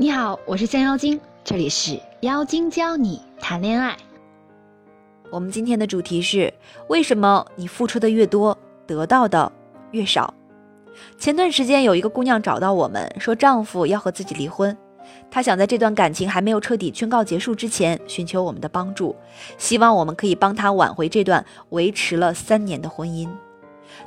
你好，我是降妖精，这里是妖精教你谈恋爱。我们今天的主题是：为什么你付出的越多，得到的越少？前段时间有一个姑娘找到我们，说丈夫要和自己离婚，她想在这段感情还没有彻底宣告结束之前，寻求我们的帮助，希望我们可以帮她挽回这段维持了三年的婚姻。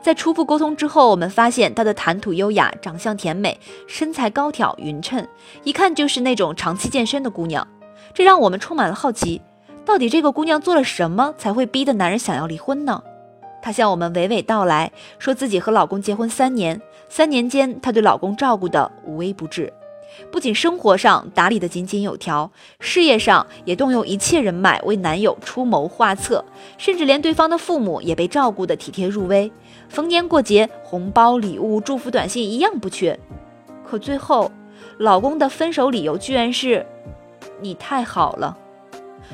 在初步沟通之后，我们发现她的谈吐优雅，长相甜美，身材高挑匀称，一看就是那种长期健身的姑娘，这让我们充满了好奇。到底这个姑娘做了什么，才会逼得男人想要离婚呢？她向我们娓娓道来，说自己和老公结婚三年，三年间她对老公照顾的无微不至，不仅生活上打理的井井有条，事业上也动用一切人脉为男友出谋划策，甚至连对方的父母也被照顾得体贴入微，逢年过节红包礼物、祝福短信一样不缺。可最后，老公的分手理由居然是：你太好了。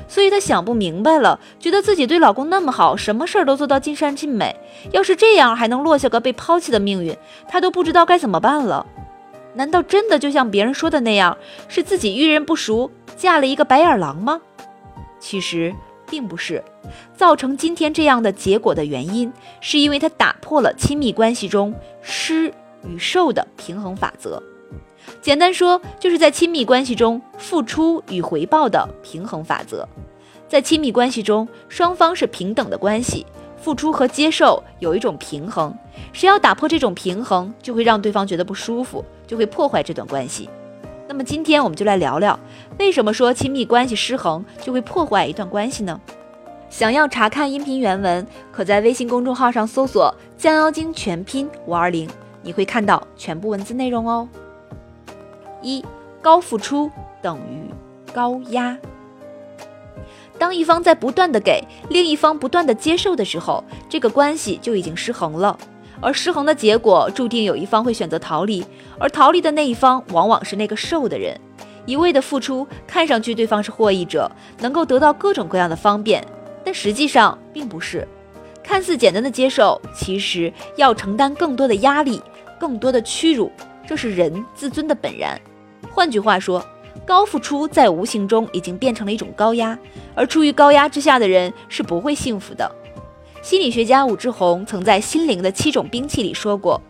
所以她想不明白了，觉得自己对老公那么好，什么事儿都做到尽善尽美。要是这样还能落下个被抛弃的命运，她都不知道该怎么办了。难道真的就像别人说的那样，是自己遇人不淑，嫁了一个白眼狼吗？其实并不是，造成今天这样的结果的原因，是因为他打破了亲密关系中施与受的平衡法则。简单说，就是在亲密关系中付出与回报的平衡法则。在亲密关系中，双方是平等的关系，付出和接受有一种平衡。谁要打破这种平衡，就会让对方觉得不舒服，就会破坏这段关系。那么今天我们就来聊聊，为什么说亲密关系失衡就会破坏一段关系呢？想要查看音频原文，可在微信公众号上搜索“降妖精全拼五二零”，你会看到全部文字内容哦。一高付出等于高压。当一方在不断的给，另一方不断的接受的时候，这个关系就已经失衡了。而失衡的结果，注定有一方会选择逃离，而逃离的那一方往往是那个受的人。一味的付出，看上去对方是获益者，能够得到各种各样的方便，但实际上并不是。看似简单的接受，其实要承担更多的压力，更多的屈辱。这是人自尊的本然。换句话说，高付出在无形中已经变成了一种高压，而处于高压之下的人是不会幸福的。心理学家武志红曾在《心灵的七种兵器》里说过，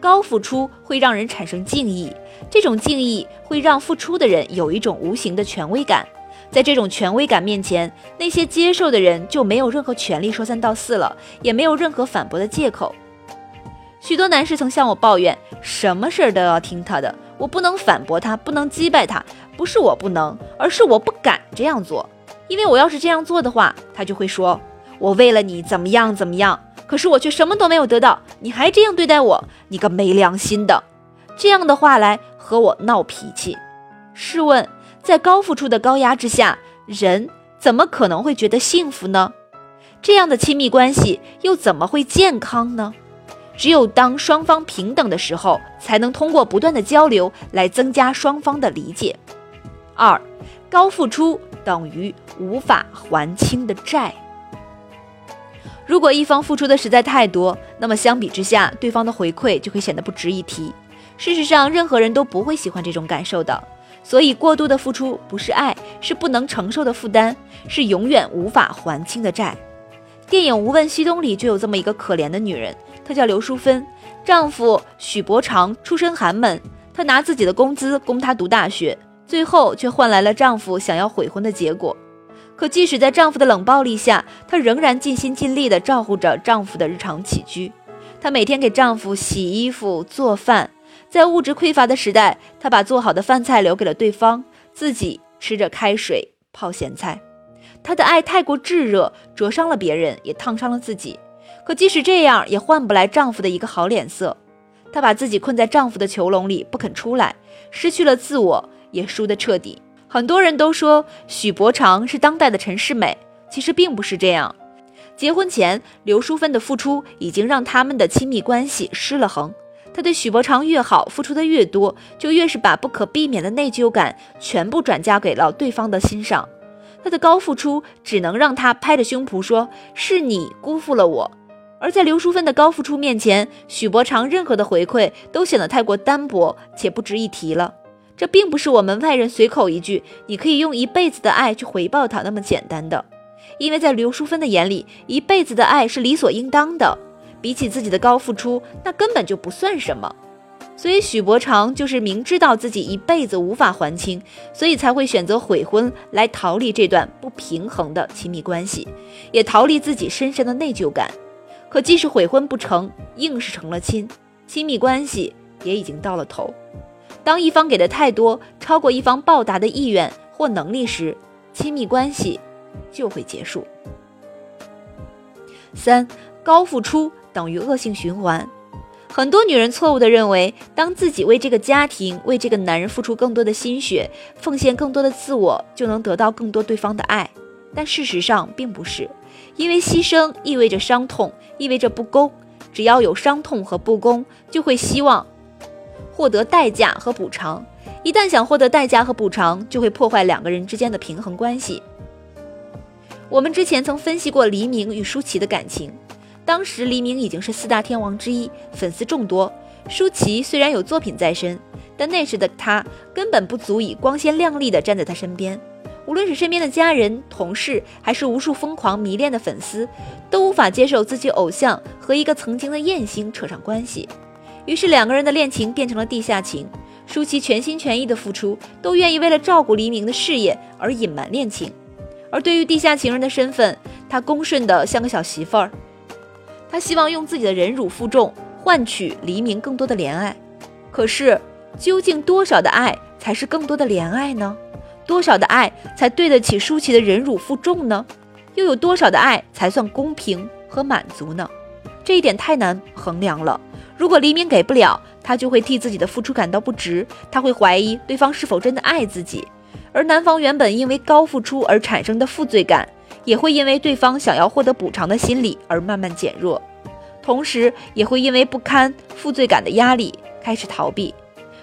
高付出会让人产生敬意，这种敬意会让付出的人有一种无形的权威感。在这种权威感面前，那些接受的人就没有任何权利说三道四了，也没有任何反驳的借口。许多男士曾向我抱怨，什么事儿都要听他的，我不能反驳他，不能击败他，不是我不能，而是我不敢这样做，因为我要是这样做的话，他就会说，我为了你怎么样怎么样，可是我却什么都没有得到，你还这样对待我，你个没良心的，这样的话来和我闹脾气。试问，在高付出的高压之下，人怎么可能会觉得幸福呢？这样的亲密关系又怎么会健康呢？只有当双方平等的时候，才能通过不断的交流来增加双方的理解。二，高付出等于无法还清的债。如果一方付出的实在太多，那么相比之下，对方的回馈就会显得不值一提。事实上，任何人都不会喜欢这种感受的。所以，过度的付出不是爱，是不能承受的负担，是永远无法还清的债。电影《无问西东》里就有这么一个可怜的女人。她叫刘淑芬，丈夫许伯常出身寒门，她拿自己的工资供她读大学，最后却换来了丈夫想要悔婚的结果。可即使在丈夫的冷暴力下，她仍然尽心尽力地照顾着丈夫的日常起居。她每天给丈夫洗衣服、做饭，在物质匮乏的时代，她把做好的饭菜留给了对方，自己吃着开水泡咸菜。她的爱太过炙热，灼伤了别人，也烫伤了自己。可即使这样，也换不来丈夫的一个好脸色。她把自己困在丈夫的囚笼里，不肯出来，失去了自我，也输得彻底。很多人都说许伯常是当代的陈世美，其实并不是这样。结婚前，刘淑芬的付出已经让他们的亲密关系失了衡。她对许伯常越好，付出的越多，就越是把不可避免的内疚感全部转嫁给了对方的心上。她的高付出只能让他拍着胸脯说：“是你辜负了我。”而在刘淑芬的高付出面前，许伯常任何的回馈都显得太过单薄且不值一提了。这并不是我们外人随口一句“你可以用一辈子的爱去回报他”那么简单的。因为在刘淑芬的眼里，一辈子的爱是理所应当的，比起自己的高付出，那根本就不算什么。所以许伯常就是明知道自己一辈子无法还清，所以才会选择悔婚来逃离这段不平衡的亲密关系，也逃离自己深深的内疚感。可即使悔婚不成，硬是成了亲，亲密关系也已经到了头。当一方给的太多，超过一方报答的意愿或能力时，亲密关系。就会结束。三高付出等于恶性循环，很多女人错误的认为，当自己为这个家庭、为这个男人付出更多的心血，奉献更多的自我，就能得到更多对方的爱。但事实上并不是，因为牺牲意味着伤痛，意味着不公。只要有伤痛和不公，就会希望获得代价和补偿。一旦想获得代价和补偿，就会破坏两个人之间的平衡关系。我们之前曾分析过黎明与舒淇的感情，当时黎明已经是四大天王之一，粉丝众多。舒淇虽然有作品在身，但那时的她根本不足以光鲜亮丽的站在他身边。无论是身边的家人、同事，还是无数疯狂迷恋的粉丝，都无法接受自己偶像和一个曾经的艳星扯上关系。于是两个人的恋情变成了地下情。舒淇全心全意的付出，都愿意为了照顾黎明的事业而隐瞒恋情。而对于地下情人的身份，他恭顺的像个小媳妇儿。他希望用自己的忍辱负重换取黎明更多的怜爱。可是，究竟多少的爱才是更多的怜爱呢？多少的爱才对得起舒淇的忍辱负重呢？又有多少的爱才算公平和满足呢？这一点太难衡量了。如果黎明给不了，他就会替自己的付出感到不值，他会怀疑对方是否真的爱自己。而男方原本因为高付出而产生的负罪感，也会因为对方想要获得补偿的心理而慢慢减弱，同时也会因为不堪负罪感的压力开始逃避。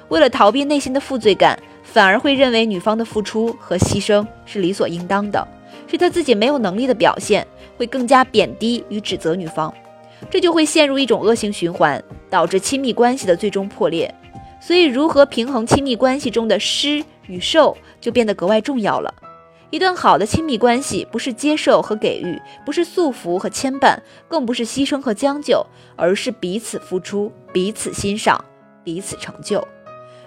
为了逃避内心的负罪感，反而会认为女方的付出和牺牲是理所应当的，是他自己没有能力的表现，会更加贬低与指责女方，这就会陷入一种恶性循环，导致亲密关系的最终破裂。所以，如何平衡亲密关系中的施与受？就变得格外重要了。一段好的亲密关系，不是接受和给予，不是束缚和牵绊，更不是牺牲和将就，而是彼此付出、彼此欣赏、彼此成就。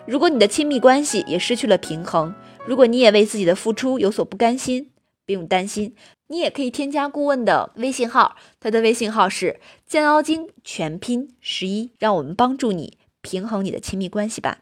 如果你的亲密关系也失去了平衡，如果你也为自己的付出有所不甘心，不用担心，你也可以添加顾问的微信号，他的微信号是将妖精全拼十一，让我们帮助你平衡你的亲密关系吧。